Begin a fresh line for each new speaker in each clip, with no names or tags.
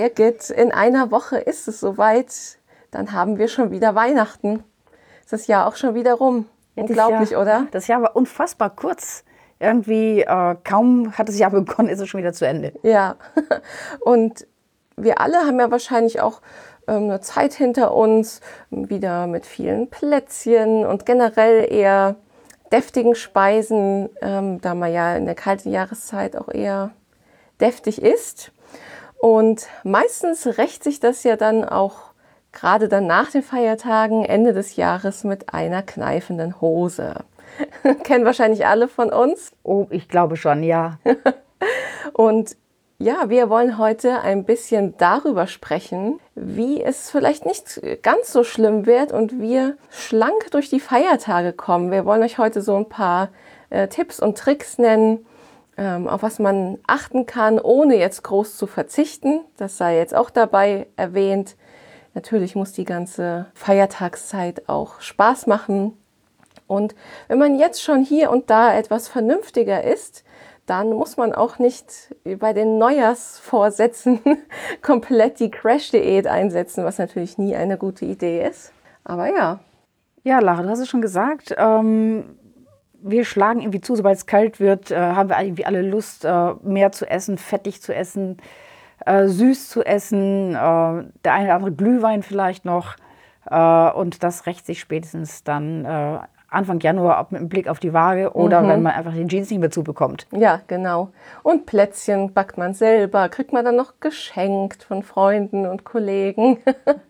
Birgit, in einer Woche ist es soweit. Dann haben wir schon wieder Weihnachten. Ist das Jahr auch schon wieder rum. Unglaublich,
Jahr,
oder?
Das Jahr war unfassbar kurz. Irgendwie äh, kaum hat das Jahr begonnen, ist es schon wieder zu Ende.
Ja. Und wir alle haben ja wahrscheinlich auch ähm, eine Zeit hinter uns, wieder mit vielen Plätzchen und generell eher deftigen Speisen, ähm, da man ja in der kalten Jahreszeit auch eher deftig ist. Und meistens rächt sich das ja dann auch gerade dann nach den Feiertagen, Ende des Jahres, mit einer kneifenden Hose. Kennen wahrscheinlich alle von uns.
Oh, ich glaube schon, ja.
Und ja, wir wollen heute ein bisschen darüber sprechen, wie es vielleicht nicht ganz so schlimm wird und wir schlank durch die Feiertage kommen. Wir wollen euch heute so ein paar äh, Tipps und Tricks nennen, auf was man achten kann, ohne jetzt groß zu verzichten. Das sei jetzt auch dabei erwähnt. Natürlich muss die ganze Feiertagszeit auch Spaß machen. Und wenn man jetzt schon hier und da etwas vernünftiger ist, dann muss man auch nicht bei den Neujahrsvorsätzen komplett die Crash-Diät einsetzen, was natürlich nie eine gute Idee ist. Aber ja.
Ja, Lara, du hast es schon gesagt. Ähm, wir schlagen irgendwie zu, sobald es kalt wird, äh, haben wir irgendwie alle Lust, äh, mehr zu essen, fettig zu essen, äh, süß zu essen, äh, der eine oder andere Glühwein vielleicht noch. Äh, und das rächt sich spätestens dann äh, Anfang Januar mit einem Blick auf die Waage oder mhm. wenn man einfach den Jeans nicht mehr zubekommt.
Ja, genau. Und Plätzchen backt man selber, kriegt man dann noch geschenkt von Freunden und Kollegen.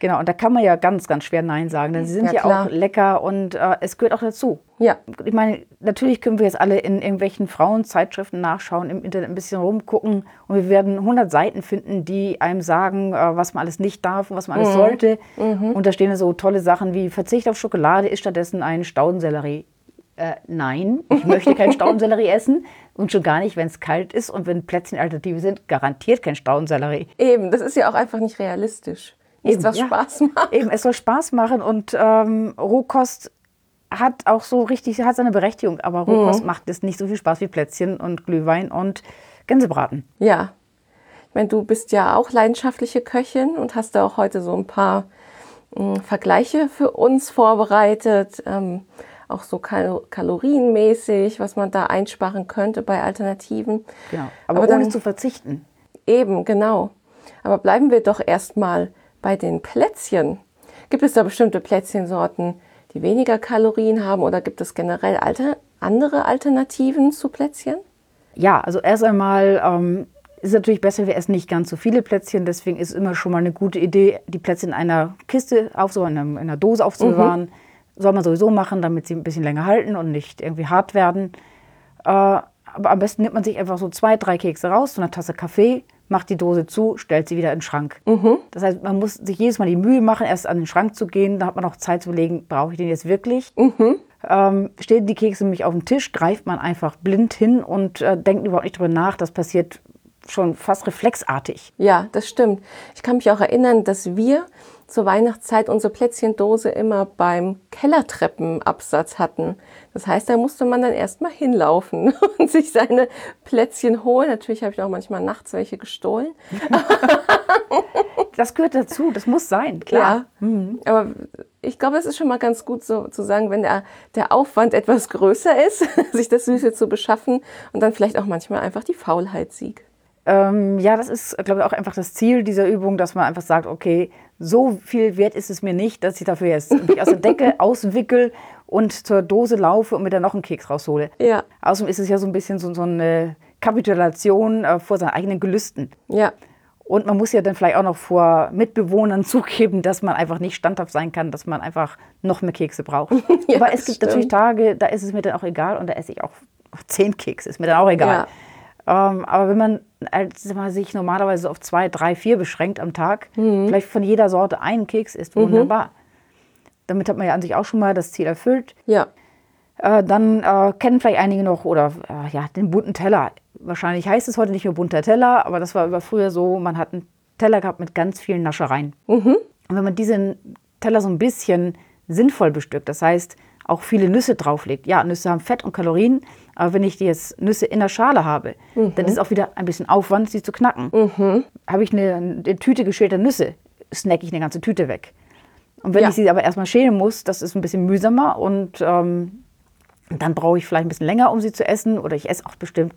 Genau, und da kann man ja ganz, ganz schwer Nein sagen, denn sie sind ja, ja auch lecker und äh, es gehört auch dazu.
Ja.
Ich meine, natürlich können wir jetzt alle in irgendwelchen Frauenzeitschriften nachschauen, im Internet ein bisschen rumgucken und wir werden 100 Seiten finden, die einem sagen, äh, was man alles nicht darf und was man alles mhm. sollte. Mhm. Und da stehen so tolle Sachen wie Verzicht auf Schokolade ist stattdessen ein Staudensellerie. Äh, nein, ich möchte kein Staudensellerie essen und schon gar nicht, wenn es kalt ist und wenn Plätzchen Alternative sind, garantiert kein Staudensellerie.
Eben, das ist ja auch einfach nicht realistisch. Eben, was ja. Spaß macht.
Eben, es soll Spaß machen und ähm, Rohkost hat auch so richtig, hat seine Berechtigung, aber Rohkost mhm. macht es nicht so viel Spaß wie Plätzchen und Glühwein und Gänsebraten.
Ja. Ich meine, du bist ja auch leidenschaftliche Köchin und hast da auch heute so ein paar hm, Vergleiche für uns vorbereitet. Ähm, auch so kal kalorienmäßig, was man da einsparen könnte bei Alternativen.
Genau, aber, aber ohne dann, zu verzichten.
Eben, genau. Aber bleiben wir doch erstmal bei den Plätzchen. Gibt es da bestimmte Plätzchensorten, die weniger Kalorien haben oder gibt es generell alter, andere Alternativen zu Plätzchen?
Ja, also erst einmal ähm, ist natürlich besser, wir essen nicht ganz so viele Plätzchen. Deswegen ist es immer schon mal eine gute Idee, die Plätzchen in einer Kiste aufzubewahren, in einer Dose aufzubewahren. Mhm. Soll man sowieso machen, damit sie ein bisschen länger halten und nicht irgendwie hart werden. Äh, aber am besten nimmt man sich einfach so zwei, drei Kekse raus, so eine Tasse Kaffee, macht die Dose zu, stellt sie wieder in den Schrank. Mhm. Das heißt, man muss sich jedes Mal die Mühe machen, erst an den Schrank zu gehen. Da hat man auch Zeit zu überlegen, brauche ich den jetzt wirklich? Mhm. Ähm, stehen die Kekse nämlich auf dem Tisch, greift man einfach blind hin und äh, denkt überhaupt nicht drüber nach. Das passiert schon fast reflexartig.
Ja, das stimmt. Ich kann mich auch erinnern, dass wir zur Weihnachtszeit unsere Plätzchendose immer beim Kellertreppenabsatz hatten. Das heißt, da musste man dann erstmal hinlaufen und sich seine Plätzchen holen. Natürlich habe ich auch manchmal nachts welche gestohlen.
das gehört dazu, das muss sein, klar.
Ja, mhm. aber ich glaube, es ist schon mal ganz gut so zu sagen, wenn der, der Aufwand etwas größer ist, sich das Süße zu beschaffen und dann vielleicht auch manchmal einfach die Faulheit siegt.
Ähm, ja, das ist, glaube ich, auch einfach das Ziel dieser Übung, dass man einfach sagt, okay, so viel wert ist es mir nicht, dass ich dafür jetzt mich aus der Decke auswickel und zur Dose laufe und mir dann noch einen Keks raushole.
Ja.
Außerdem ist es ja so ein bisschen so, so eine Kapitulation äh, vor seinen eigenen Gelüsten.
Ja.
Und man muss ja dann vielleicht auch noch vor Mitbewohnern zugeben, dass man einfach nicht standhaft sein kann, dass man einfach noch mehr Kekse braucht. ja, Aber es gibt stimmt. natürlich Tage, da ist es mir dann auch egal und da esse ich auch zehn Kekse, ist mir dann auch egal. Ja. Ähm, aber wenn man als man sich normalerweise auf zwei, drei, vier beschränkt am Tag, mhm. vielleicht von jeder Sorte einen Keks isst, mhm. wunderbar. Mhm. Damit hat man ja an sich auch schon mal das Ziel erfüllt.
Ja.
Äh, dann äh, kennen vielleicht einige noch oder äh, ja den bunten Teller. Wahrscheinlich heißt es heute nicht mehr bunter Teller, aber das war über früher so. Man hat einen Teller gehabt mit ganz vielen Naschereien. Mhm. Und wenn man diesen Teller so ein bisschen sinnvoll bestückt, das heißt auch viele Nüsse drauflegt. Ja, Nüsse haben Fett und Kalorien, aber wenn ich jetzt Nüsse in der Schale habe, dann ist es auch wieder ein bisschen Aufwand, sie zu knacken. Habe ich eine, eine Tüte geschälter Nüsse, snacke ich eine ganze Tüte weg. Und wenn
Ja.
ich sie aber erstmal schälen muss, das ist ein bisschen mühsamer und ähm, dann brauche ich vielleicht ein bisschen länger, um sie zu essen oder ich esse auch bestimmt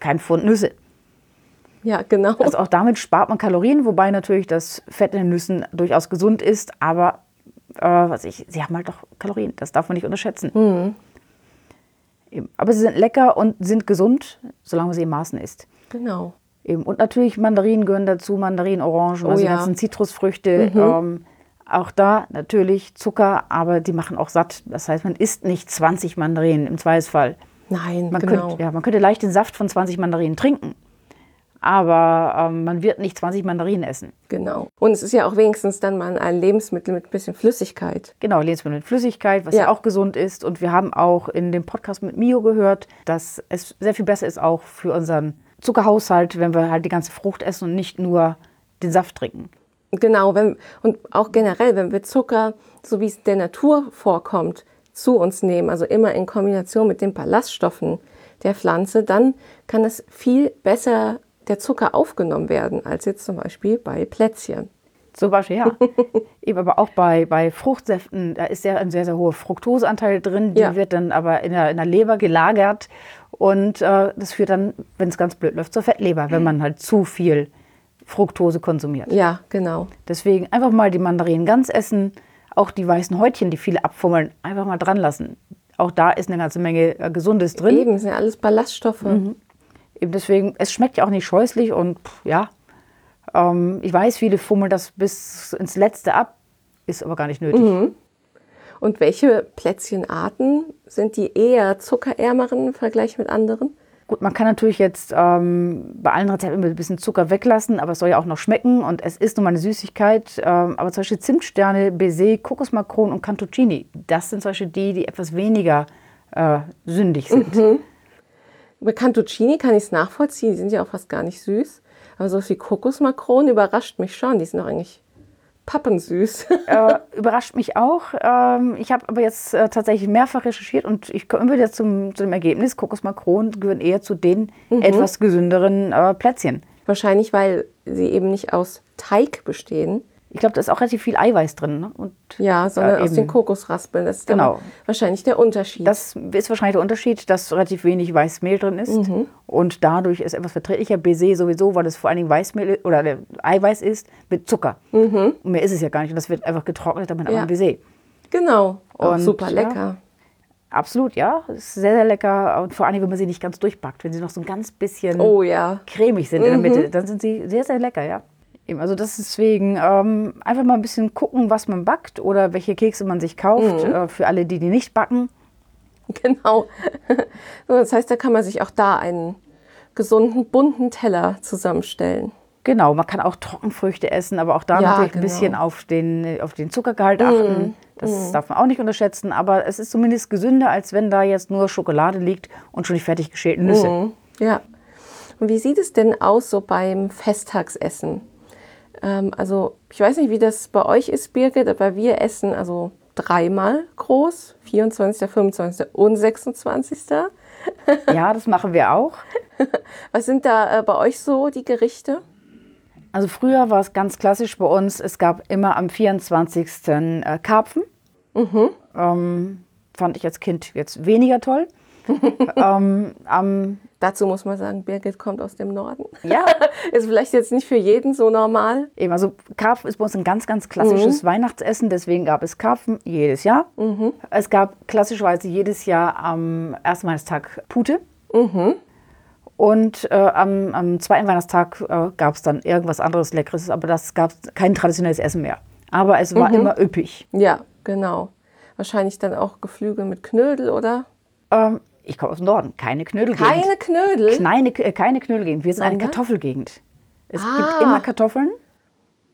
kein Pfund Nüsse.
Ja, genau.
Also auch damit spart man Kalorien, wobei natürlich das Fett in den Nüssen durchaus gesund ist, aber äh, was ich, sie haben halt doch Kalorien, das darf man nicht unterschätzen. Eben. Aber sie sind lecker und sind gesund, solange man sie in Maßen isst.
genau.
Eben. Und natürlich Mandarinen gehören dazu, Mandarinen, Orangen,
Oh
also die
ja.
ganzen Zitrusfrüchte. Ähm, auch da natürlich Zucker, aber die machen auch satt. Das heißt, man isst nicht 20 Mandarinen im Zweifelsfall.
Nein,
Man,
genau.
könnte, ja, man könnte leicht den Saft von 20 Mandarinen trinken, aber ähm, man wird nicht 20 Mandarinen essen.
Genau. Und es ist ja auch wenigstens dann mal ein Lebensmittel mit ein bisschen Flüssigkeit.
Genau, Lebensmittel mit Flüssigkeit, was ja.
Ja.
auch gesund ist. Und wir haben auch in dem Podcast mit Mio gehört, dass es sehr viel besser ist auch für unseren Zuckerhaushalt, wenn wir halt die ganze Frucht essen und nicht nur den Saft trinken.
Genau, wenn, und auch generell, wenn wir Zucker, so wie es der Natur vorkommt, zu uns nehmen, also immer in Kombination mit den Ballaststoffen der Pflanze, dann kann es viel besser der Zucker aufgenommen werden, als jetzt zum Beispiel bei Plätzchen.
Zum Beispiel, ja. Eben aber auch bei, bei Fruchtsäften, da ist ja ein sehr, sehr hoher Fructoseanteil drin. Die
Ja.
wird dann aber in der, in der Leber gelagert. Und äh, das führt dann, wenn es ganz blöd läuft, zur Fettleber, wenn man halt zu viel Fructose konsumiert.
Ja, genau.
Deswegen einfach mal die Mandarinen ganz essen. Auch die weißen Häutchen, die viele abfummeln, einfach mal dran lassen. Auch da ist eine ganze Menge äh, Gesundes drin.
Eben, sind ja alles Ballaststoffe.
Eben deswegen, es schmeckt ja auch nicht scheußlich und pff, ja, ähm, ich weiß, viele fummeln das bis ins Letzte ab, ist aber gar nicht nötig.
Und welche Plätzchenarten sind die eher zuckerärmeren im Vergleich mit anderen?
Gut, man kann natürlich jetzt ähm, bei allen Rezepten immer ein bisschen Zucker weglassen, aber es soll ja auch noch schmecken und es ist nun mal eine Süßigkeit. Ähm, aber zum Beispiel Zimtsterne, Baiser, Kokosmakronen und Cantuccini, das sind zum Beispiel die, die etwas weniger äh, sündig sind.
Bei Cantuccini kann ich es nachvollziehen, die sind ja auch fast gar nicht süß. Aber so viel Kokosmakronen überrascht mich schon, die sind doch eigentlich pappensüß.
äh, überrascht mich auch. Ähm, ich habe aber jetzt äh, tatsächlich mehrfach recherchiert und ich komme wieder zum, zu dem Ergebnis, Kokosmakronen gehören eher zu den etwas gesünderen äh, Plätzchen.
Wahrscheinlich, weil sie eben nicht aus Teig bestehen,
Ich glaube, da ist auch relativ viel Eiweiß drin. Ne? Und
ja, sondern
äh,
aus den Kokosraspeln. Das ist
Genau.
wahrscheinlich der Unterschied.
Das ist wahrscheinlich der Unterschied, dass relativ wenig Weißmehl drin ist und dadurch ist etwas verträglicher. Baiser sowieso, weil es vor allen Dingen Weißmehl oder Eiweiß ist mit Zucker. Und mehr ist es ja gar nicht. Und das wird einfach getrocknet, damit
Ja.
man Baiser.
genau, auch
Und,
super
ja.
lecker.
Absolut, ja. Ist sehr, sehr lecker. Und vor allem, wenn man sie nicht ganz durchbackt. Wenn sie noch so ein ganz bisschen
Oh ja,
cremig sind in der Mitte, dann sind sie sehr, sehr lecker, ja. Eben, also das ist deswegen ähm, einfach mal ein bisschen gucken, was man backt oder welche Kekse man sich kauft. Äh, für alle, die die nicht backen.
genau. So, das heißt, da kann man sich auch da einen gesunden, bunten Teller zusammenstellen.
Genau, man kann auch Trockenfrüchte essen, aber auch da
Ja,
natürlich
genau.
ein bisschen auf den, auf den Zuckergehalt achten. Das darf man auch nicht unterschätzen, aber es ist zumindest gesünder, als wenn da jetzt nur Schokolade liegt und schon die fertig geschälten Nüsse.
Mhm. Ja. Und wie sieht es denn aus so beim Festtagsessen? Ähm, also ich weiß nicht, wie das bei euch ist, Birgit, aber wir essen also dreimal groß, 24., 25. und 26.
Ja, das machen wir auch.
Was sind da äh, bei euch so die Gerichte?
Also früher war es ganz klassisch bei uns, es gab immer am 24. Äh, Karpfen. Ähm, fand ich als Kind jetzt weniger toll. ähm, am,
Dazu muss man sagen, Birgit kommt aus dem Norden.
ja,
Ist vielleicht jetzt nicht für jeden so normal.
eben, also Karpfen ist bei uns ein ganz, ganz klassisches Weihnachtsessen, deswegen gab es Karpfen jedes Jahr. Es gab klassischerweise jedes Jahr am ersten Weihnachtstag Pute. Und äh, am, am zweiten Weihnachtstag äh, gab es dann irgendwas anderes Leckeres, aber das gab kein traditionelles Essen mehr. Aber es war immer üppig.
Ja, genau. Wahrscheinlich dann auch Geflügel mit Knödel, oder?
Ähm, ich komme aus dem Norden, keine Knödelgegend.
Keine Knödel?
Keine, äh, keine Knödelgegend. Wir sind eine
Sondern?
Kartoffelgegend. Es
Ah.
gibt immer Kartoffeln.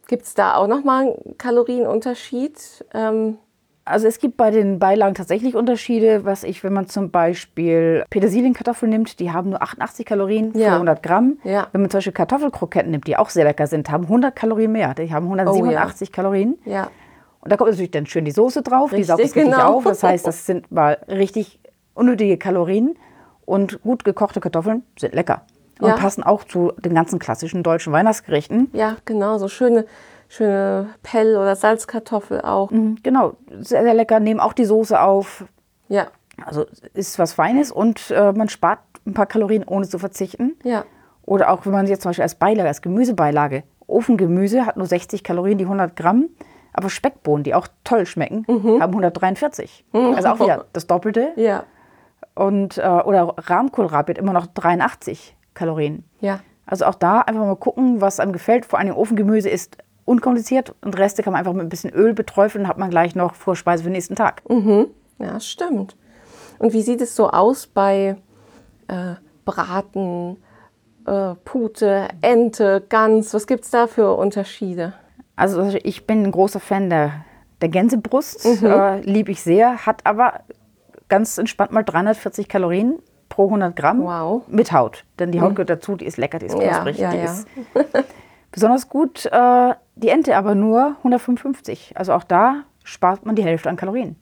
Gibt es da auch nochmal einen Kalorienunterschied? Ähm,
Also es gibt bei den Beilagen tatsächlich Unterschiede. Was ich, wenn man zum Beispiel Petersilienkartoffeln nimmt, die haben nur 88 Kalorien für
Ja.
100 Gramm.
Ja.
Wenn man zum Beispiel Kartoffelkroketten nimmt, die auch sehr lecker sind, haben 100 Kalorien mehr. Die haben 187 Kalorien.
ja.
Und da kommt natürlich dann schön die Soße drauf, die
Richtig,
saugt es richtig
genau.
auf. Das heißt, das sind mal richtig unnötige Kalorien. Und gut gekochte Kartoffeln sind lecker. Und
Ja.
passen auch zu den ganzen klassischen deutschen Weihnachtsgerichten.
Ja, genau, so schöne, schöne Pell- oder Salzkartoffel auch.
Mhm, Genau, sehr, sehr lecker. Nehmen auch die Soße auf.
Ja,
Also ist was Feines und äh, man spart ein paar Kalorien, ohne zu verzichten.
ja,
Oder auch wenn man jetzt zum Beispiel als Beilage, als Gemüsebeilage, Ofengemüse hat nur 60 Kalorien, die 100 Gramm. Aber Speckbohnen, die auch toll schmecken, haben 143. Also auch wieder das Doppelte.
ja,
Und, äh, oder Rahmkohlrabi hat immer noch 83 Kalorien.
ja.
Also auch da einfach mal gucken, was einem gefällt. Vor allem Ofengemüse ist unkompliziert und Reste kann man einfach mit ein bisschen Öl beträufeln, hat man gleich noch Vorspeise für den nächsten Tag.
Ja, stimmt. Und wie sieht es so aus bei äh, Braten, äh, Pute, Ente, Gans? Was gibt es da für Unterschiede?
Also ich bin ein großer Fan der, der Gänsebrust, äh, liebe ich sehr, hat aber ganz entspannt mal 340 Kalorien pro 100 Gramm
Wow.
mit Haut. Denn die Haut gehört dazu, die ist lecker, die ist
Ja,
knusprig,
ja,
die
ja.
ist besonders gut. Äh, die Ente aber nur 155. Also auch da spart man die Hälfte an Kalorien.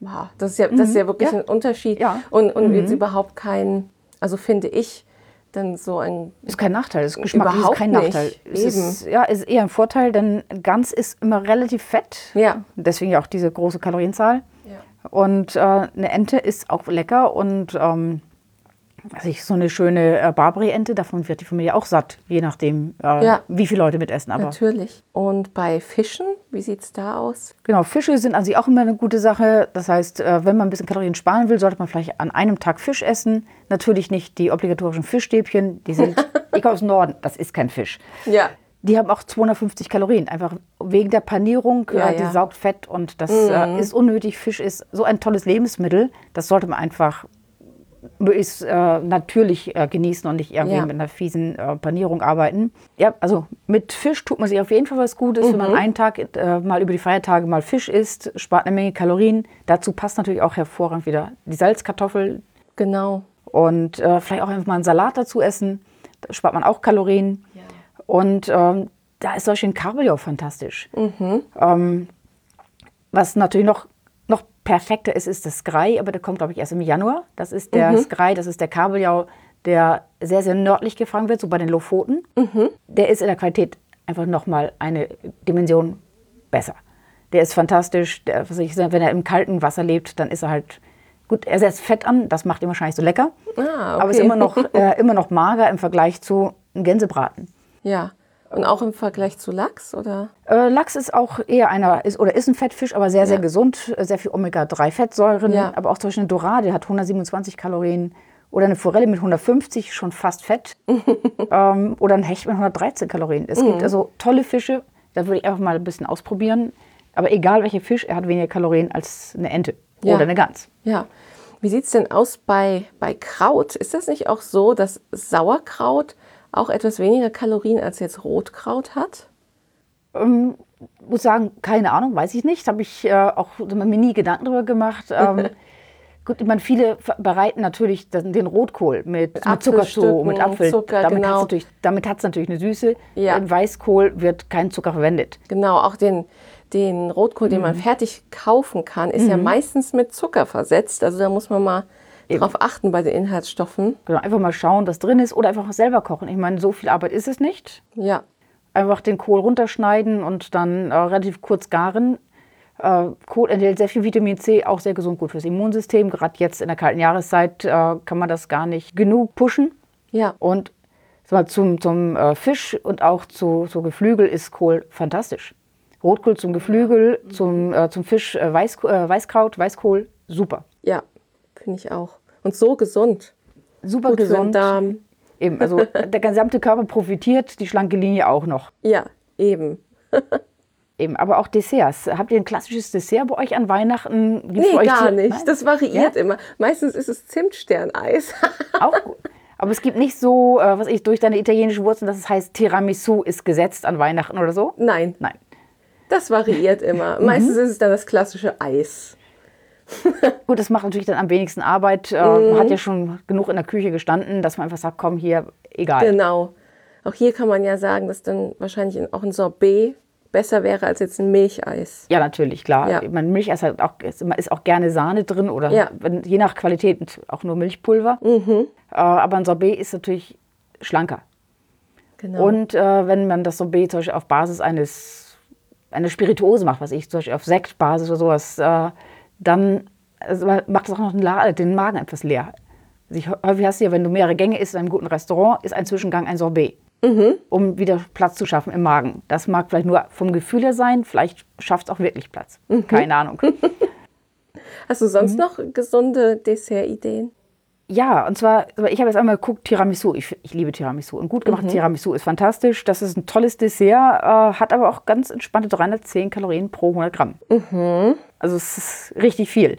Wow, das ist ja, das ist ja wirklich
Ja.
ein Unterschied.
Ja.
Und, und jetzt überhaupt kein, also finde ich, dann so ein.
Ist kein Nachteil, das Geschmack ist
Überhaupt
kein
nicht.
Nachteil. Es
Eben.
ist, ja, ist eher ein Vorteil, denn Gans ist immer relativ fett.
Ja.
Deswegen ja auch diese große Kalorienzahl. Und äh, eine Ente ist auch lecker und ähm, also ich, so eine schöne äh, Barbary-Ente, davon wird die Familie auch satt, je nachdem, äh,
Ja.
wie viele Leute mitessen. Aber
Natürlich. Und bei Fischen, wie sieht es da aus?
genau, Fische sind an sich auch immer eine gute Sache. Das heißt, äh, wenn man ein bisschen Kalorien sparen will, sollte man vielleicht an einem Tag Fisch essen. Natürlich nicht die obligatorischen Fischstäbchen, die sind, ich komme aus dem Norden, das ist kein Fisch.
Ja.
Die haben auch 250 Kalorien, einfach wegen der Panierung.
Ja,
äh, die
ja.
saugt Fett und das äh, ist unnötig. Fisch ist so ein tolles Lebensmittel, das sollte man einfach möglichst äh, natürlich äh, genießen und nicht irgendwie
Ja.
mit einer fiesen äh, Panierung arbeiten. Ja, also mit Fisch tut man sich auf jeden Fall was Gutes. Wenn man einen Tag äh, mal über die Feiertage mal Fisch isst, spart eine Menge Kalorien. Dazu passt natürlich auch hervorragend wieder die Salzkartoffel
Genau.
und äh, vielleicht auch einfach mal einen Salat dazu essen. Da spart man auch Kalorien. Und ähm, da ist Beispiel ein Kabeljau fantastisch. Ähm, was natürlich noch, noch perfekter ist, ist das Skrei, aber der kommt, glaube ich, erst im Januar. Das ist der Skrei, das ist der Kabeljau, der sehr, sehr nördlich gefangen wird, so bei den Lofoten. Der ist in der Qualität einfach nochmal eine Dimension besser. Der ist fantastisch. Der, ich, wenn er im kalten Wasser lebt, dann ist er halt gut. Er setzt Fett an, das macht ihn wahrscheinlich so lecker.
Ah,
Aber ist
okay.
immer noch, äh, immer noch mager im Vergleich zu einem Gänsebraten.
Ja. Und auch im Vergleich zu Lachs, oder?
Äh, Lachs ist auch eher einer, ist, oder ist ein Fettfisch, aber sehr, sehr
Ja.
gesund. äh, Sehr viel Omega-3-Fettsäuren.
Ja.
Aber auch zum Beispiel eine Dorade hat 127 Kalorien. Oder eine Forelle mit 150, schon fast Fett. ähm, oder ein Hecht mit 113 Kalorien. Es
Mhm.
gibt also tolle Fische, da würde ich einfach mal ein bisschen ausprobieren. Aber egal welcher Fisch, er hat weniger Kalorien als eine Ente
Ja.
oder eine Gans.
Ja. Wie sieht es denn aus bei, bei Kraut? Ist das nicht auch so, dass Sauerkraut auch etwas weniger Kalorien als jetzt Rotkraut hat?
muss sagen, keine Ahnung, weiß ich nicht. Habe ich äh, auch mir nie Gedanken darüber gemacht. Ähm, gut, ich meine, viele bereiten natürlich den, Rotkohl mit, mit Zucker zu, mit Apfel.
Zucker,
damit
genau.
natürlich, hat es natürlich eine Süße.
Ja.
Im Weißkohl wird kein Zucker verwendet.
Genau, auch den, den Rotkohl, den
Mhm.
man fertig kaufen kann, ist ja meistens mit Zucker versetzt. Also da muss man mal drauf achten bei den Inhaltsstoffen.
Genau, einfach mal schauen, was drin ist oder einfach selber kochen. Ich meine, so viel Arbeit ist es nicht.
Ja,
Einfach den Kohl runterschneiden und dann äh, relativ kurz garen. Äh, Kohl enthält sehr viel Vitamin C, auch sehr gesund, gut fürs Immunsystem. Gerade jetzt in der kalten Jahreszeit äh, kann man das gar nicht genug pushen.
ja,
Und mal, zum, zum äh, Fisch und auch zu, zu Geflügel ist Kohl fantastisch. Rotkohl zum Geflügel, zum, äh, zum Fisch äh, Weiß, äh, Weißkraut, Weißkohl, super.
ja, finde ich auch. Und so gesund.
Super
Gut für den
gesund.
Darm.
Eben, also der gesamte Körper profitiert, die schlanke Linie auch noch.
Ja, eben.
Eben, aber auch Desserts. Habt ihr ein klassisches Dessert bei euch an Weihnachten? Gibt's
Nee, gar nicht.
Nein?
Das variiert
Ja?
immer. Meistens ist es Zimtsterneis.
Auch gut. Aber es gibt nicht so, äh, was ich durch deine italienischen Wurzeln, dass es heißt, Tiramisu ist gesetzt an Weihnachten oder so?
Nein,
Nein.
das variiert immer.
Mhm.
Meistens ist es dann das klassische Eis.
Gut, das macht natürlich dann am wenigsten Arbeit. Äh,
Mhm.
Man hat ja schon genug in der Küche gestanden, dass man einfach sagt, komm hier, egal.
Genau. Auch hier kann man ja sagen, dass dann wahrscheinlich auch ein Sorbet besser wäre als jetzt ein Milcheis.
Ja, natürlich, klar.
Ja.
Ich meine, Milcheis hat auch, ist ist auch gerne Sahne drin oder
Ja.
je nach Qualität auch nur Milchpulver.
Mhm.
Äh, aber ein Sorbet ist natürlich schlanker.
Genau.
Und äh, wenn man das Sorbet zum Beispiel auf Basis eines eine Spirituose macht, was ich zum Beispiel auf Sektbasis oder sowas, äh, dann also macht das auch noch den, Magen etwas leer. Also ich, häufig hast du ja, wenn du mehrere Gänge isst in einem guten Restaurant, ist ein Zwischengang ein Sorbet, um wieder Platz zu schaffen im Magen. Das mag vielleicht nur vom Gefühl her sein, vielleicht schafft es auch wirklich Platz. Keine Ahnung.
Hast du
Mhm.
sonst noch gesunde Dessertideen?
Ja, und zwar, ich habe jetzt einmal geguckt, Tiramisu. Ich, ich liebe Tiramisu. Und gut gemacht Tiramisu ist fantastisch. Das ist ein tolles Dessert, äh, hat aber auch ganz entspannte 310 Kalorien pro 100 Gramm. Also es ist richtig viel.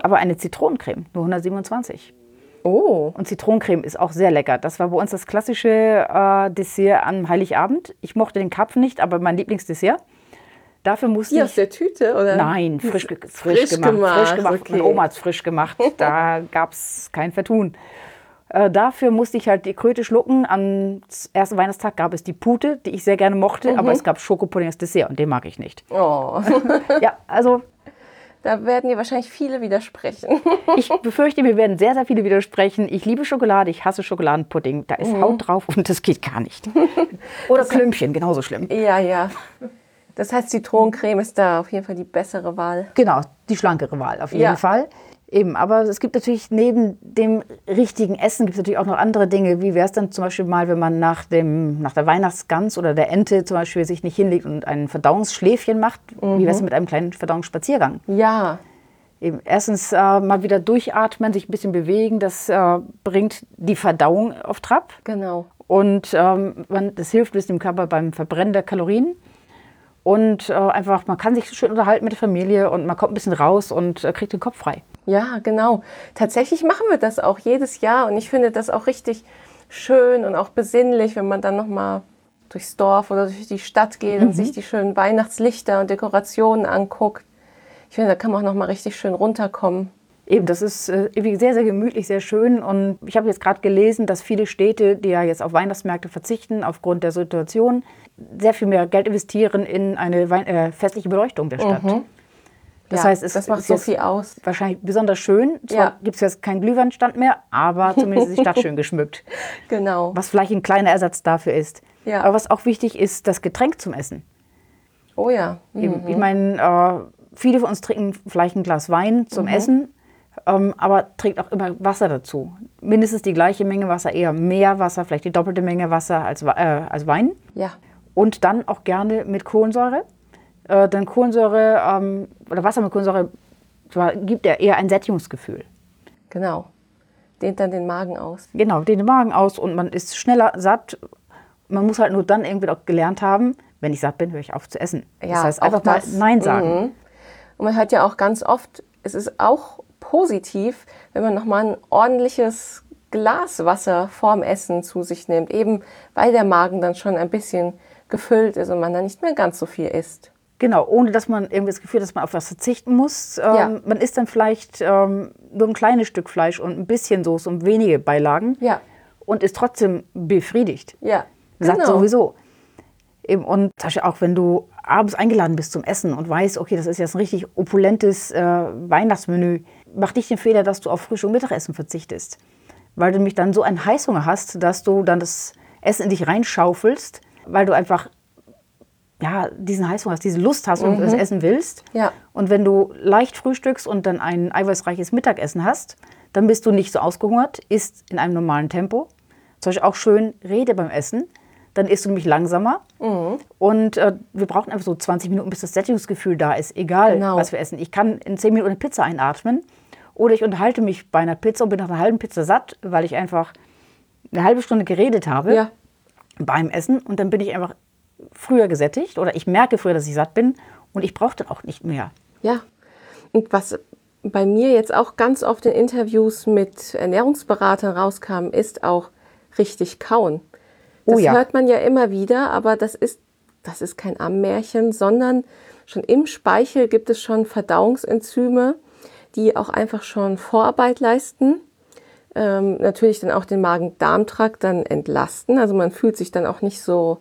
Aber eine Zitronencreme, nur 127.
Oh,
Und Zitronencreme ist auch sehr lecker. Das war bei uns das klassische äh, Dessert am Heiligabend. Ich mochte den Karpfen nicht, aber mein Lieblingsdessert. Dafür musste
die
ich...
aus der Tüte, oder?
Nein, frisch, frisch,
Frisch
gemacht.
gemacht,
Frisch gemacht.
okay.
Meine Oma hat es frisch gemacht. Da gab es kein Vertun. Äh, dafür musste ich halt die Kröte schlucken. Am ersten Weihnachtstag gab es die Pute, die ich sehr gerne mochte,
Mhm.
aber es gab Schokopudding als Dessert und den mag ich nicht.
Oh,
Ja, also
da werden dir wahrscheinlich viele widersprechen.
ich befürchte, mir werden sehr, sehr viele widersprechen. Ich liebe Schokolade, ich hasse Schokoladenpudding. Da ist
Mhm.
Haut drauf und das geht gar nicht. Oder Klümpchen, genauso schlimm.
ja, ja. Das heißt, Zitronencreme ist da auf jeden Fall die bessere Wahl.
Genau, die schlankere Wahl auf jeden
Ja.
Fall. Eben, aber es gibt natürlich neben dem richtigen Essen gibt es natürlich auch noch andere Dinge. Wie wäre es dann zum Beispiel mal, wenn man nach, dem, nach der Weihnachtsgans oder der Ente zum Beispiel sich nicht hinlegt und ein Verdauungsschläfchen macht? Wie wäre es mit einem kleinen Verdauungsspaziergang?
Ja,
Eben, erstens äh, mal wieder durchatmen, sich ein bisschen bewegen, das äh, bringt die Verdauung auf Trab.
genau.
Und ähm, man, das hilft ein bisschen dem Körper beim Verbrennen der Kalorien. Und äh, einfach, man kann sich schön unterhalten mit der Familie und man kommt ein bisschen raus und äh, kriegt den Kopf frei.
Ja, genau. Tatsächlich machen wir das auch jedes Jahr und ich finde das auch richtig schön und auch besinnlich, wenn man dann noch mal durchs Dorf oder durch die Stadt geht und sich die schönen Weihnachtslichter und Dekorationen anguckt. Ich finde, da kann man auch noch mal richtig schön runterkommen.
Eben, das ist äh, sehr, sehr gemütlich, sehr schön. Und ich habe jetzt gerade gelesen, dass viele Städte, die ja jetzt auf Weihnachtsmärkte verzichten, aufgrund der Situation, sehr viel mehr Geld investieren in eine Wein äh, festliche Beleuchtung der Stadt. Das
Ja,
heißt, es
das macht
ist
so viel aus.
Wahrscheinlich besonders schön. Zwar
Ja.
gibt es jetzt keinen Glühweinstand mehr, aber zumindest ist die Stadt schön geschmückt.
Genau.
Was vielleicht ein kleiner Ersatz dafür ist.
Ja.
Aber was auch wichtig ist, das Getränk zum Essen.
Oh ja.
Eben, Ich meine, äh, viele von uns trinken vielleicht ein Glas Wein zum Essen, ähm, aber trinkt auch immer Wasser dazu. Mindestens die gleiche Menge Wasser, eher mehr Wasser, vielleicht die doppelte Menge Wasser als, äh, als Wein.
Ja.
Und dann auch gerne mit Kohlensäure. Äh, denn Kohlensäure ähm, oder Wasser mit Kohlensäure gibt ja eher ein Sättigungsgefühl.
Genau. Dehnt dann den Magen aus.
Genau, dehnt den Magen aus und man ist schneller satt. Man muss halt nur dann irgendwie auch gelernt haben, wenn ich satt bin, höre ich auf zu essen.
Ja,
das heißt, einfach mal
das.
Nein sagen.
Und man hört ja auch ganz oft, es ist auch positiv, wenn man nochmal ein ordentliches Glas Wasser vorm Essen zu sich nimmt, eben weil der Magen dann schon ein bisschen gefüllt ist und man dann nicht mehr ganz so viel isst.
Genau, ohne dass man irgendwie das Gefühl hat, dass man auf was verzichten muss. Ähm,
Ja.
Man isst dann vielleicht ähm, nur ein kleines Stück Fleisch und ein bisschen Soße und wenige Beilagen
Ja,
und ist trotzdem befriedigt.
ja.
Satt
genau.
sowieso. Eben, und auch wenn du abends eingeladen bist zum Essen und weißt, okay, das ist jetzt ein richtig opulentes äh, Weihnachtsmenü, mach nicht den Fehler, dass du auf Frühstück und Mittagessen verzichtest. Weil du nämlich dann so einen Heißhunger hast, dass du dann das Essen in dich reinschaufelst, weil du einfach ja, diesen Heißhunger hast, diese Lust hast und das Essen willst.
Ja.
Und wenn du leicht frühstückst und dann ein eiweißreiches Mittagessen hast, dann bist du nicht so ausgehungert, isst in einem normalen Tempo. Zum Beispiel auch schön rede beim Essen. Dann isst du nämlich langsamer. Und äh, wir brauchen einfach so 20 Minuten, bis das Sättigungsgefühl da ist, egal
Genau.
was wir essen. Ich kann in 10 Minuten eine Pizza einatmen oder ich unterhalte mich bei einer Pizza und bin nach einer halben Pizza satt, weil ich einfach eine halbe Stunde geredet habe
Ja,
beim Essen und dann bin ich einfach früher gesättigt oder ich merke früher, dass ich satt bin und ich brauche dann auch nicht mehr.
ja. Und was bei mir jetzt auch ganz oft in Interviews mit Ernährungsberatern rauskam, ist auch richtig kauen. Das
Oh ja.
hört man ja immer wieder, aber das ist, das ist kein Ammärchen, sondern schon im Speichel gibt es schon Verdauungsenzyme, die auch einfach schon Vorarbeit leisten. Ähm, natürlich dann auch den Magen-Darm-Trakt dann entlasten. Also man fühlt sich dann auch nicht so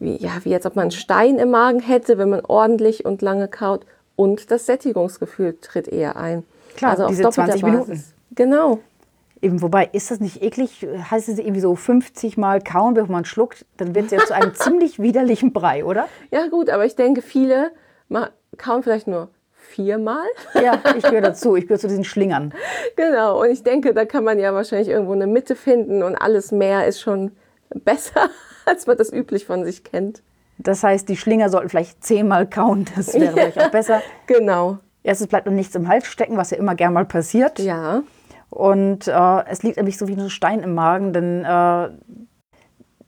wie, ja, wie als ob man einen Stein im Magen hätte, wenn man ordentlich und lange kaut. Und das Sättigungsgefühl tritt eher ein.
Klar,
also auf
diese
doppelter
20
Basis.
Minuten.
Genau.
Eben, wobei, ist das nicht eklig? Heißt es irgendwie so 50 Mal kauen, bevor man schluckt? Dann wird es ja zu einem ziemlich widerlichen Brei, oder?
Ja, gut, aber ich denke, viele kauen vielleicht nur viermal.
Ja, ich gehöre dazu. Ich gehöre zu diesen Schlingern.
Genau, und ich denke, da kann man ja wahrscheinlich irgendwo eine Mitte finden und alles mehr ist schon besser, als man das üblich von sich kennt.
Das heißt, die Schlinger sollten vielleicht zehnmal kauen. Das wäre vielleicht auch besser.
Genau.
Erstens bleibt noch nichts im Hals stecken, was ja immer gern mal passiert.
Ja,
Und äh, es liegt nämlich so wie ein Stein im Magen, denn äh,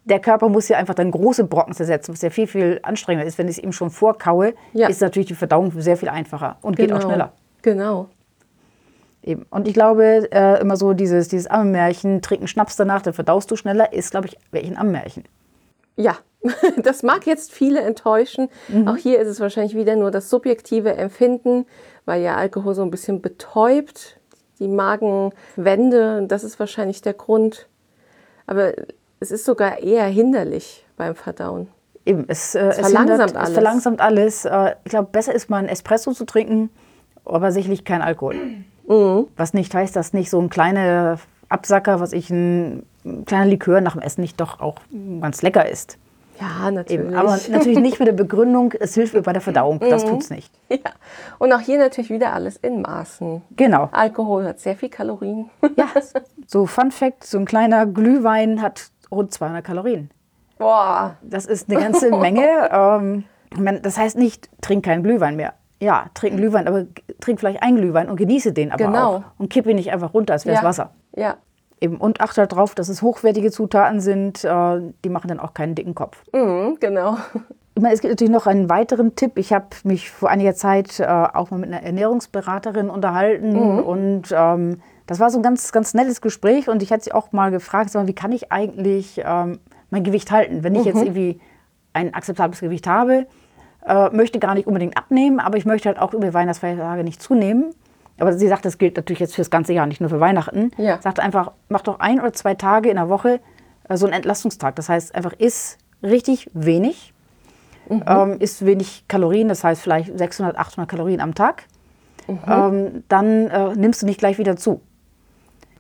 der Körper muss ja einfach dann große Brocken zersetzen, was ja viel, viel anstrengender ist. Wenn ich es ihm schon vorkaue,
Ja.
ist natürlich die Verdauung sehr viel einfacher und geht
genau.
auch schneller.
Genau.
Eben. Und ich glaube, äh, immer so dieses, dieses Ammenmärchen, trinken Schnaps danach, dann verdaust du schneller, ist, glaube ich, wirklich ein Ammenmärchen.
Ja, das mag jetzt viele enttäuschen. Auch hier ist es wahrscheinlich wieder nur das subjektive Empfinden, weil ja Alkohol so ein bisschen betäubt, die Magenwände, das ist wahrscheinlich der Grund. Aber es ist sogar eher hinderlich beim Verdauen.
Eben, es, äh, es,
verlangsamt
hindert-
alles.
Es verlangsamt alles. Äh, ich glaube, besser ist mal ein Espresso zu trinken, aber sicherlich kein Alkohol.
Mhm.
Was nicht heißt, dass nicht so ein kleiner Absacker, was ich ein, ein kleiner Likör nach dem Essen nicht doch auch ganz lecker ist.
Ja, natürlich.
Eben. Aber natürlich nicht mit der Begründung, es hilft mir bei der Verdauung. Das
Mhm.
tut's nicht.
ja. Und auch hier natürlich wieder alles in Maßen.
Genau.
Alkohol hat sehr viel Kalorien.
Ja, so Fun Fact, so ein kleiner Glühwein hat rund 200 Kalorien.
Boah,
Das ist eine ganze Menge. Ähm, das heißt nicht, trink keinen Glühwein mehr. Ja, trink einen Glühwein, aber trink vielleicht einen Glühwein und genieße den aber
Genau.
auch. Und kipp ihn nicht einfach runter, als wäre es
ja.
Wasser.
Ja,
Eben. Und achte darauf, dass es hochwertige Zutaten sind. Äh, die machen dann auch keinen dicken Kopf.
mhm, genau.
Ich meine, es gibt natürlich noch einen weiteren Tipp. Ich habe mich vor einiger Zeit äh, auch mal mit einer Ernährungsberaterin unterhalten und ähm, das war so ein ganz, ganz nettes Gespräch und ich hatte sie auch mal gefragt, mal, wie kann ich eigentlich ähm, mein Gewicht halten, wenn ich jetzt irgendwie ein akzeptables Gewicht habe, äh, möchte gar nicht unbedingt abnehmen, aber ich möchte halt auch über Weihnachtsfeiertage nicht zunehmen. Aber sie sagt, das gilt natürlich jetzt fürs ganze Jahr, nicht nur für Weihnachten.
Ja.
Sagt einfach, mach doch ein oder zwei Tage in der Woche äh, so einen Entlastungstag. Das heißt, einfach iss richtig wenig ähm, isst wenig Kalorien, das heißt vielleicht 600, 800 Kalorien am Tag, ähm, dann äh, nimmst du nicht gleich wieder zu.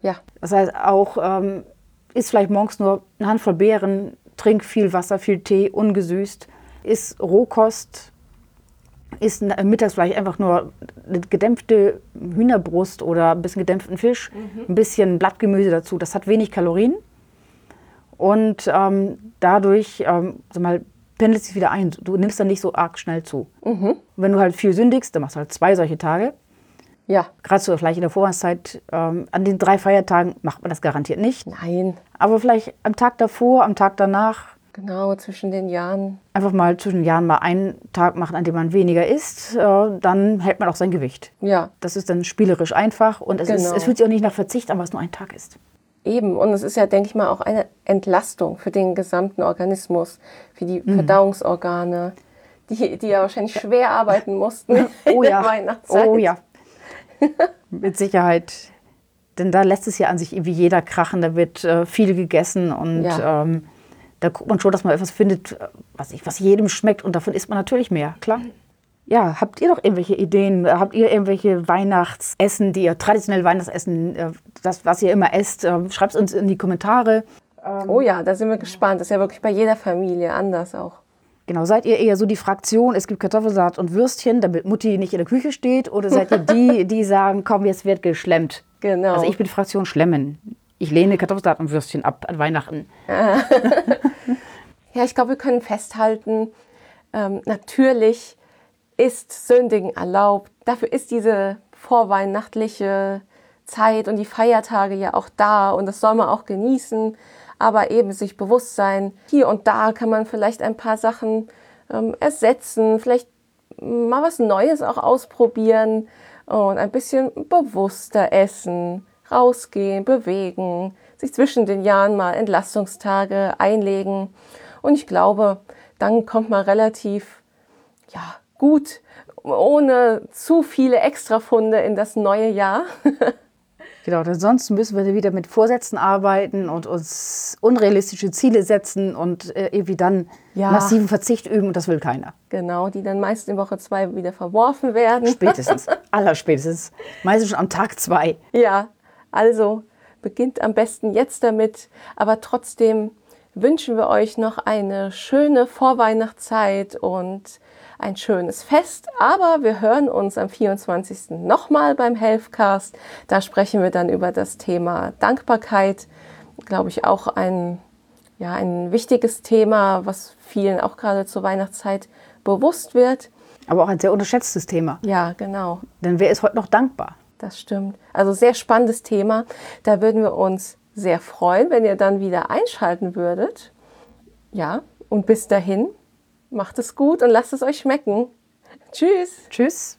Ja,
Das heißt auch, ähm, isst vielleicht morgens nur eine Handvoll Beeren, trink viel Wasser, viel Tee, ungesüßt, isst Rohkost, isst n- mittags vielleicht einfach nur eine gedämpfte Hühnerbrust oder ein bisschen gedämpften Fisch, ein bisschen Blattgemüse dazu. Das hat wenig Kalorien und ähm, dadurch ähm, sag mal, pendelt sich wieder ein. Du nimmst dann nicht so arg schnell zu. Und wenn du halt viel sündigst, dann machst du halt zwei solche Tage.
ja,
Gerade so vielleicht in der Vorweihnachtszeit, ähm, an den drei Feiertagen macht man das garantiert nicht.
nein,
Aber vielleicht am Tag davor, am Tag danach,
genau, zwischen den Jahren.
einfach mal zwischen den Jahren mal einen Tag machen, an dem man weniger isst, äh, dann hält man auch sein Gewicht.
Ja,
Das ist dann spielerisch einfach und es, ist,
Genau.
es fühlt sich auch nicht nach Verzicht an, was nur ein Tag ist.
Eben, und es ist ja, denke ich mal, auch eine Entlastung für den gesamten Organismus, für die Verdauungsorgane, die, die ja wahrscheinlich schwer arbeiten mussten in
Oh
der
ja,
Weihnachtszeit.
oh ja, mit Sicherheit. Denn da lässt es ja an sich irgendwie jeder krachen, da wird äh, viel gegessen und
Ja.
ähm, da guckt man schon, dass man etwas findet, äh, was, ich, was jedem schmeckt und davon isst man natürlich mehr, klar. Ja, habt ihr noch irgendwelche Ideen? Habt ihr irgendwelche Weihnachtsessen, die ihr traditionell Weihnachtsessen, äh, das, was ihr immer esst? Äh, Schreibt es uns in die Kommentare.
Oh ja, da sind wir gespannt. Das ist ja wirklich bei jeder Familie anders auch.
Genau, seid ihr eher so die Fraktion, es gibt Kartoffelsalat und Würstchen, damit Mutti nicht in der Küche steht? Oder seid ihr die, die sagen, komm, jetzt wird geschlemmt?
Genau.
Also ich bin die Fraktion Schlemmen. Ich lehne Kartoffelsalat und Würstchen ab an Weihnachten.
Ja, ich glaube, wir können festhalten, ähm, natürlich ist Sündigen erlaubt. Dafür ist diese vorweihnachtliche Zeit und die Feiertage ja auch da und das soll man auch genießen. Aber eben sich bewusst sein, hier und da kann man vielleicht ein paar Sachen ähm, ersetzen, vielleicht mal was Neues auch ausprobieren und ein bisschen bewusster essen, rausgehen, bewegen, sich zwischen den Jahren mal Entlastungstage einlegen. Und ich glaube, dann kommt man relativ ja, gut ohne zu viele Extrafunde in das neue Jahr.
Genau, denn sonst müssen wir wieder mit Vorsätzen arbeiten und uns unrealistische Ziele setzen und äh, irgendwie dann
Ja.
massiven Verzicht üben und das will keiner.
Genau, die dann meist in Woche zwei wieder verworfen werden.
Spätestens, allerspätestens. Meistens schon am Tag zwei.
Ja, also beginnt am besten jetzt damit, aber trotzdem wünschen wir euch noch eine schöne Vorweihnachtszeit und ein schönes Fest. Aber wir hören uns am 24. nochmal beim Healthcast. Da sprechen wir dann über das Thema Dankbarkeit. Glaube ich auch ein, ja, ein wichtiges Thema, was vielen auch gerade zur Weihnachtszeit bewusst wird.
Aber auch ein sehr unterschätztes Thema.
Ja, genau.
Denn wer ist heute noch dankbar?
Das stimmt. Also sehr spannendes Thema. Da würden wir uns sehr freuen, wenn ihr dann wieder einschalten würdet. Ja, und bis dahin, macht es gut und lasst es euch schmecken. Tschüss.
Tschüss.